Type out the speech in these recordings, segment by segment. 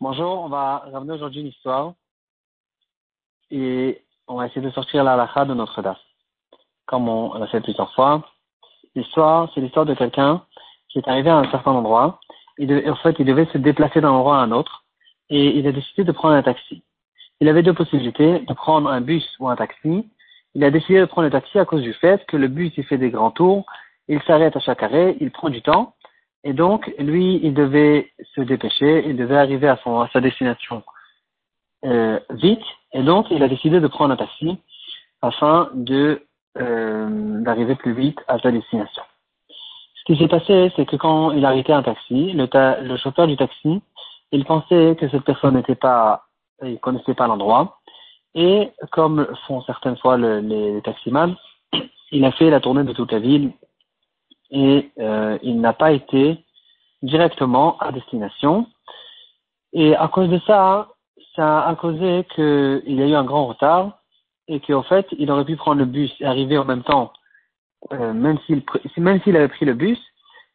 Bonjour, on va ramener aujourd'hui une histoire et on va essayer de sortir la halakha de notre date. Comme on l'a fait plusieurs fois, l'histoire, c'est l'histoire de quelqu'un qui est arrivé à un certain endroit. et en fait, il devait se déplacer d'un endroit à un autre et il a décidé de prendre un taxi. Il avait deux possibilités, de prendre un bus ou un taxi. Il a décidé de prendre le taxi à cause du fait que le bus, il fait des grands tours, il s'arrête à chaque arrêt, il prend du temps et donc, lui, il devait se dépêcher, il devait arriver à, son, à sa destination euh, vite, et donc il a décidé de prendre un taxi afin euh, d'arriver plus vite à sa destination. Ce qui s'est passé, c'est que quand il a arrêté un taxi, le, le chauffeur du taxi, il pensait que cette personne n'était pas, il connaissait pas l'endroit, et comme font certaines fois le, les taximans, il a fait la tournée de toute la ville et euh, il n'a pas été directement à destination. Et à cause de ça, ça a causé qu'il y a eu un grand retard et qu'en fait, il aurait pu prendre le bus et arriver en même temps, euh, même s'il même s'il avait pris le bus,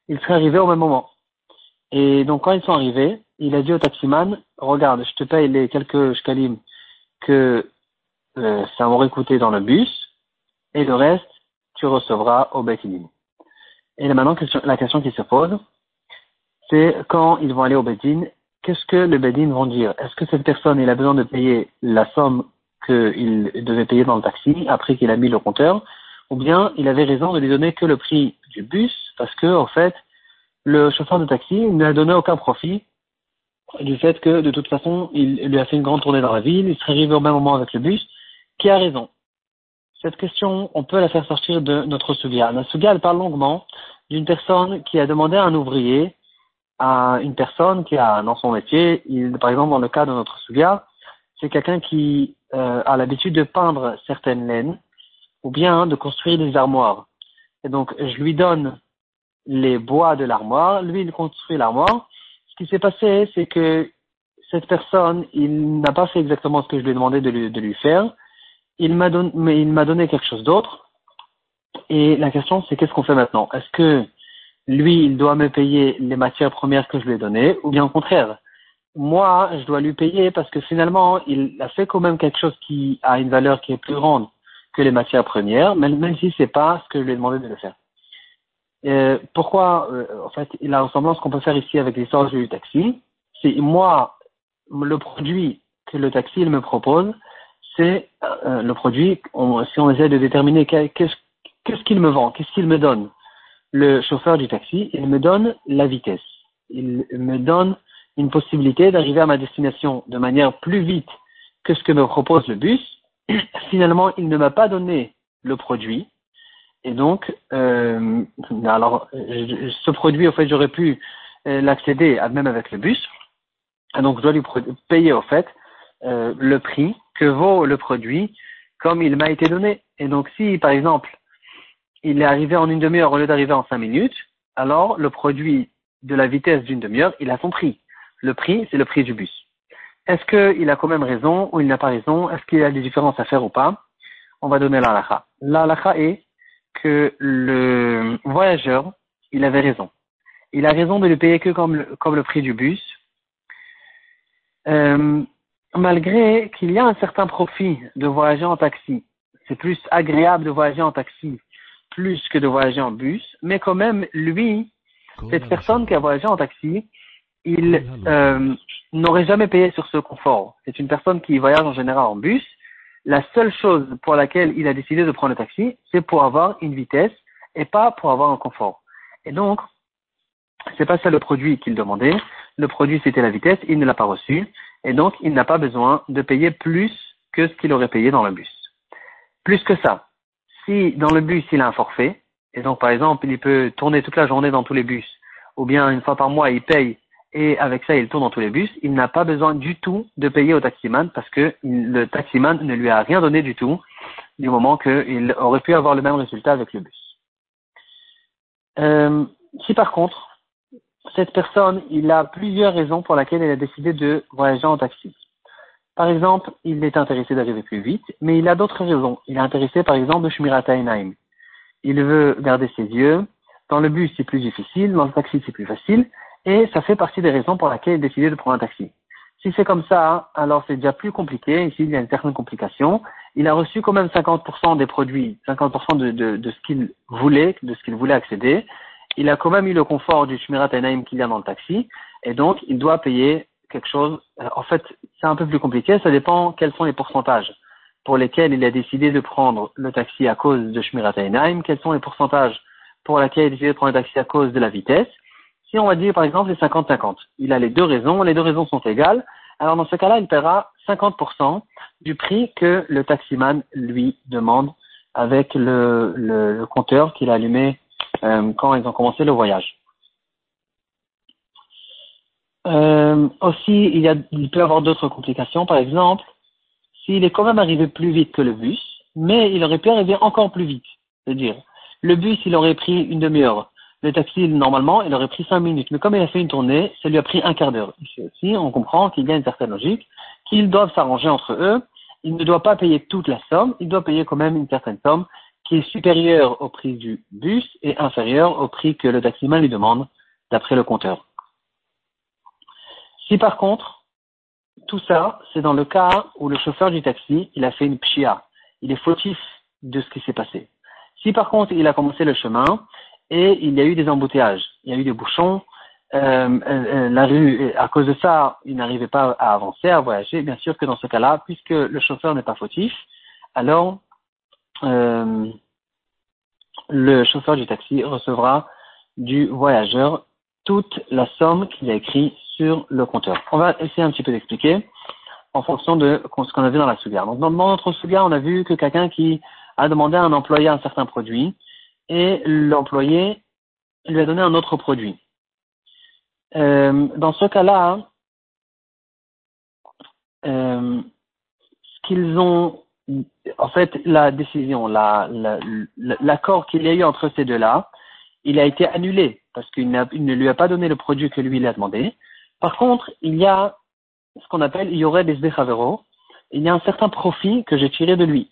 il serait arrivé au même moment. Et donc quand ils sont arrivés, il a dit au taximan, regarde, je te paye les quelques shkalim que euh, ça m'aurait coûté dans le bus, et le reste, tu recevras au Bethilin. Et là, maintenant, la question qui se pose, c'est quand ils vont aller au Bedin, qu'est-ce que le Bedin vont dire? Est-ce que cette personne, il a besoin de payer la somme qu'il devait payer dans le taxi après qu'il a mis le compteur, ou bien il avait raison de lui donner que le prix du bus, parce que, en fait, le chauffeur de taxi n'a donné aucun profit du fait que, de toute façon, il lui a fait une grande tournée dans la ville, il serait arrivé au même moment avec le bus, qui a raison? Cette question, on peut la faire sortir de notre Sugia. La Sugia, elle parle longuement d'une personne qui a demandé à un ouvrier, à une personne qui a dans son métier, par exemple dans le cas de notre Sugia, c'est quelqu'un qui euh, a l'habitude de peindre certaines laines ou bien de construire des armoires. Et donc, je lui donne les bois de l'armoire, lui, il construit l'armoire. Ce qui s'est passé, c'est que cette personne, il n'a pas fait exactement ce que je lui ai demandé de lui, de lui faire il m'a donné, il m'a donné quelque chose d'autre. Et la question, c'est qu'est-ce qu'on fait maintenant? Est-ce que lui, il doit me payer les matières premières que je lui ai données, ou bien au contraire? Moi, je dois lui payer parce que finalement, il a fait quand même quelque chose qui a une valeur qui est plus grande que les matières premières, même, même si c'est pas ce que je lui ai demandé de le faire. Euh, pourquoi, euh, en fait, la ressemblance qu'on peut faire ici avec l'histoire du taxi, c'est moi, le produit que le taxi il me propose, c'est euh, le produit, si on essaie de déterminer qu'est-ce qu'il me vend, qu'est-ce qu'il me donne. Le chauffeur du taxi, il me donne la vitesse. Il me donne une possibilité d'arriver à ma destination de manière plus vite que ce que me propose le bus. Finalement, il ne m'a pas donné le produit. Et donc, euh, alors, ce produit, en fait, j'aurais pu euh, l'accéder même avec le bus. Et donc, je dois lui payer, en fait, euh, le prix que vaut le produit comme il m'a été donné. Et donc si, par exemple, il est arrivé en une demi-heure au lieu d'arriver en cinq minutes, alors le produit de la vitesse d'une demi-heure, il a son prix. Le prix, c'est le prix du bus. Est-ce qu'il a quand même raison ou il n'a pas raison? Est-ce qu'il a des différences à faire ou pas? On va donner l'alaha. L'alaha est que le voyageur, il avait raison. Il a raison de le payer que comme le, comme le prix du bus. Euh, malgré qu'il y a un certain profit de voyager en taxi, c'est plus agréable de voyager en taxi plus que de voyager en bus, mais quand même, lui, cette personne qui a voyagé en taxi, il euh, n'aurait jamais payé sur ce confort. C'est une personne qui voyage en général en bus. La seule chose pour laquelle il a décidé de prendre le taxi, c'est pour avoir une vitesse et pas pour avoir un confort. Et donc, c'est pas ça le produit qu'il demandait. Le produit, c'était la vitesse. Il ne l'a pas reçu et donc il n'a pas besoin de payer plus que ce qu'il aurait payé dans le bus. Plus que ça, si dans le bus il a un forfait, et donc par exemple il peut tourner toute la journée dans tous les bus, ou bien une fois par mois il paye et avec ça il tourne dans tous les bus, il n'a pas besoin du tout de payer au taximan parce que le taximan ne lui a rien donné du tout du moment qu'il aurait pu avoir le même résultat avec le bus. Euh, si par contre cette personne, il a plusieurs raisons pour lesquelles il a décidé de voyager en taxi. Par exemple, il est intéressé d'arriver plus vite, mais il a d'autres raisons. Il est intéressé, par exemple, de Shmirat Il veut garder ses yeux Dans le bus, c'est plus difficile, dans le taxi, c'est plus facile, et ça fait partie des raisons pour lesquelles il a décidé de prendre un taxi. Si c'est comme ça, alors c'est déjà plus compliqué. Ici, il y a une certaine complication. Il a reçu quand même 50% des produits, 50% de, de, de, ce qu'il voulait, de ce qu'il voulait accéder. Il a quand même eu le confort du Shmirat Enaim qu'il y a dans le taxi. Et donc, il doit payer quelque chose. Euh, en fait, c'est un peu plus compliqué. Ça dépend quels sont les pourcentages pour lesquels il a décidé de prendre le taxi à cause de Shmirat Enaim, quels sont les pourcentages pour lesquels il a décidé de prendre le taxi à cause de la vitesse. Si on va dire par exemple c'est 50-50, il a les deux raisons, les deux raisons sont égales, alors dans ce cas-là, il paiera 50% du prix que le taximan lui demande avec le, compteur qu'il a allumé euh, quand ils ont commencé le voyage. Euh, aussi, il, peut y avoir d'autres complications. Par exemple, s'il est quand même arrivé plus vite que le bus, mais il aurait pu arriver encore plus vite. C'est-à-dire, le bus, il aurait pris une demi-heure. Le taxi, normalement, il aurait pris cinq minutes. Mais comme il a fait une tournée, ça lui a pris un quart d'heure. Ici aussi, on comprend qu'il y a une certaine logique, qu'ils doivent s'arranger entre eux. Il ne doit pas payer toute la somme, il doit payer quand même une certaine somme qui est supérieure au prix du bus et inférieure au prix que le taximan lui demande d'après le compteur. Si par contre, tout ça, c'est dans le cas où le chauffeur du taxi, il a fait une pshia. Il est fautif de ce qui s'est passé. Si par contre, il a commencé le chemin et il y a eu des embouteillages, il y a eu des bouchons, euh, euh, euh, la rue, à cause de ça, il n'arrivait pas à avancer, à voyager. Bien sûr que dans ce cas-là, puisque le chauffeur n'est pas fautif, alors le chauffeur du taxi recevra du voyageur toute la somme qu'il a écrit sur le compteur. On va essayer un petit peu d'expliquer en fonction de ce qu'on a vu dans la souga. Donc, dans notre souga, on a vu que quelqu'un qui a demandé à un employé un certain produit et l'employé lui a donné un autre produit. Euh, dans ce cas-là, euh, ce qu'ils ont, en fait, la décision, l'accord qu'il y a eu entre ces deux-là, il a été annulé parce qu'il ne lui a pas donné le produit que lui il a demandé. Par contre, il y a ce qu'on appelle, il y aurait des il y a un certain profit que j'ai tiré de lui.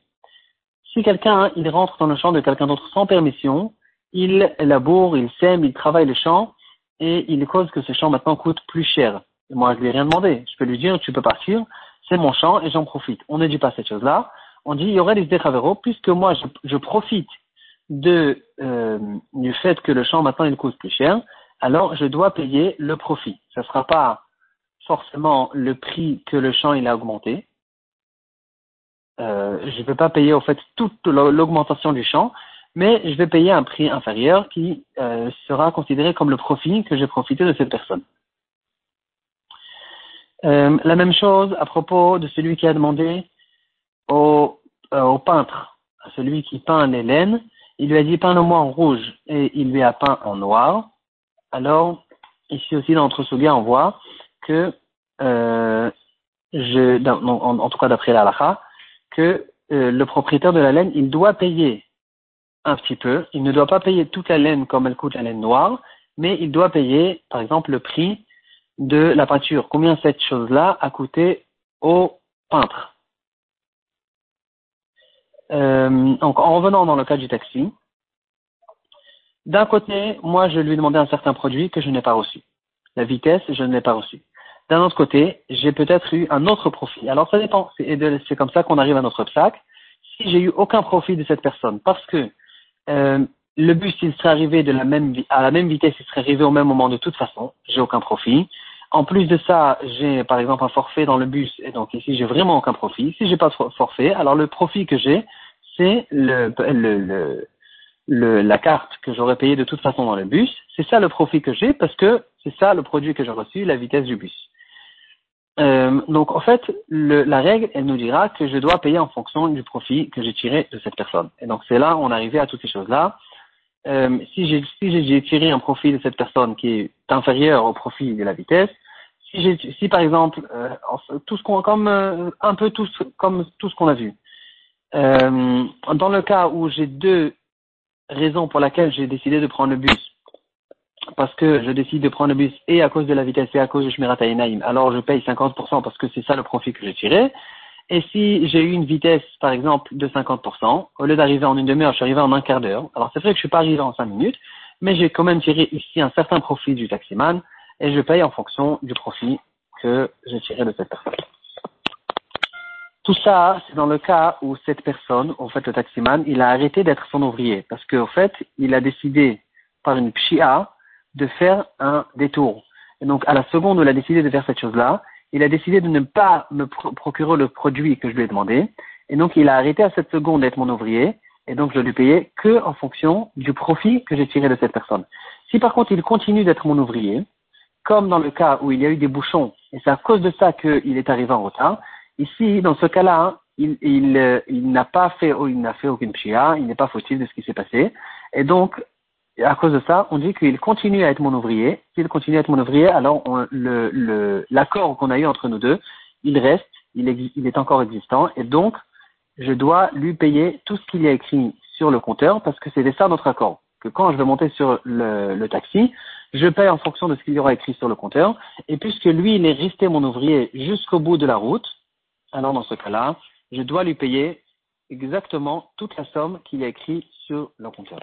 Si quelqu'un, il rentre dans le champ de quelqu'un d'autre sans permission, il laboure, il sème, il travaille le champ, et il cause que ce champ maintenant coûte plus cher. moi, je lui ai rien demandé. Je peux lui dire, tu peux partir, c'est mon champ et j'en profite. On ne dit pas cette chose-là. On dit, il y aurait des déchaveros, puisque moi, je, profite de, euh, du fait que le champ maintenant il coûte plus cher, alors je dois payer le profit. Ce ne sera pas forcément le prix que le champ a augmenté. Euh, je ne vais pas payer au fait toute l'augmentation du champ, mais je vais payer un prix inférieur qui euh, sera considéré comme le profit que j'ai profité de cette personne. La même chose à propos de celui qui a demandé au, euh, au peintre, à celui qui peint les laines, il lui a dit peins-le-moi en rouge et il lui a peint en noir. Alors, ici aussi dans notre souga, on voit que, je, en, tout cas d'après la halakha, que le propriétaire de la laine, il doit payer un petit peu. Il ne doit pas payer toute la laine comme elle coûte la laine noire, mais il doit payer, par exemple, le prix de la peinture. Combien cette chose-là a coûté au peintre? Euh, donc, en revenant dans le cas du taxi, d'un côté, moi, je lui ai demandé un certain produit que je n'ai pas reçu. La vitesse, je ne l'ai pas reçu. D'un autre côté, j'ai peut-être eu un autre profit. Alors, ça dépend. C'est comme ça qu'on arrive à notre sac. Si j'ai eu aucun profit de cette personne, parce que euh, le bus, il serait arrivé de la même, à la même vitesse, il serait arrivé au même moment de toute façon, j'ai aucun profit. En plus de ça, j'ai par exemple un forfait dans le bus, et donc ici j'ai vraiment aucun profit. Si j'ai pas de forfait, alors le profit que j'ai, c'est le, la carte que j'aurais payée de toute façon dans le bus. C'est ça le profit que j'ai parce que c'est ça le produit que j'ai reçu, la vitesse du bus. Euh, donc en fait, la règle, elle nous dira que je dois payer en fonction du profit que j'ai tiré de cette personne. Et donc c'est là on arrivé à toutes ces choses-là. Euh, si j'ai tiré un profit de cette personne qui est inférieur au profit de la vitesse, si, par exemple euh, tout ce qu'on comme euh, un peu tout comme tout ce qu'on a vu. Dans le cas où j'ai deux raisons pour lesquelles j'ai décidé de prendre le bus parce que je décide de prendre le bus et à cause de la vitesse et à cause de Shmirat alors je paye 50% parce que c'est ça le profit que j'ai tiré. Et si j'ai eu une vitesse, par exemple, de 50%, au lieu d'arriver en une demi-heure, je suis arrivé en un quart d'heure. Alors c'est vrai que je suis pas arrivé en cinq minutes, mais j'ai quand même tiré ici un certain profit du taximan et je paye en fonction du profit que j'ai tiré de cette personne. Tout ça, c'est dans le cas où cette personne, en fait, le taximan, il a arrêté d'être son ouvrier parce qu'en fait, il a décidé par une pshia de faire un détour. Et donc, à la seconde où il a décidé de faire cette chose-là, il a décidé de ne pas me procurer le produit que je lui ai demandé. Et donc, il a arrêté à cette seconde d'être mon ouvrier. Et donc, je lui payais que en fonction du profit que j'ai tiré de cette personne. Si par contre, il continue d'être mon ouvrier, comme dans le cas où il y a eu des bouchons, et c'est à cause de ça qu'il est arrivé en retard, ici, dans ce cas-là, il, il, euh, il n'a pas fait, il n'a fait aucune pshia, il n'est pas fautif de ce qui s'est passé. Et donc, à cause de ça, on dit qu'il continue à être mon ouvrier. S'il continue à être mon ouvrier, alors le, l'accord qu'on a eu entre nous deux, il reste, il, il est encore existant, et donc je dois lui payer tout ce qu'il y a écrit sur le compteur, parce que c'est ça notre accord. Que quand je vais monter sur le, le taxi, je paye en fonction de ce qu'il y aura écrit sur le compteur, et puisque lui, il est resté mon ouvrier jusqu'au bout de la route, alors dans ce cas-là, je dois lui payer exactement toute la somme qu'il a écrit sur le compteur.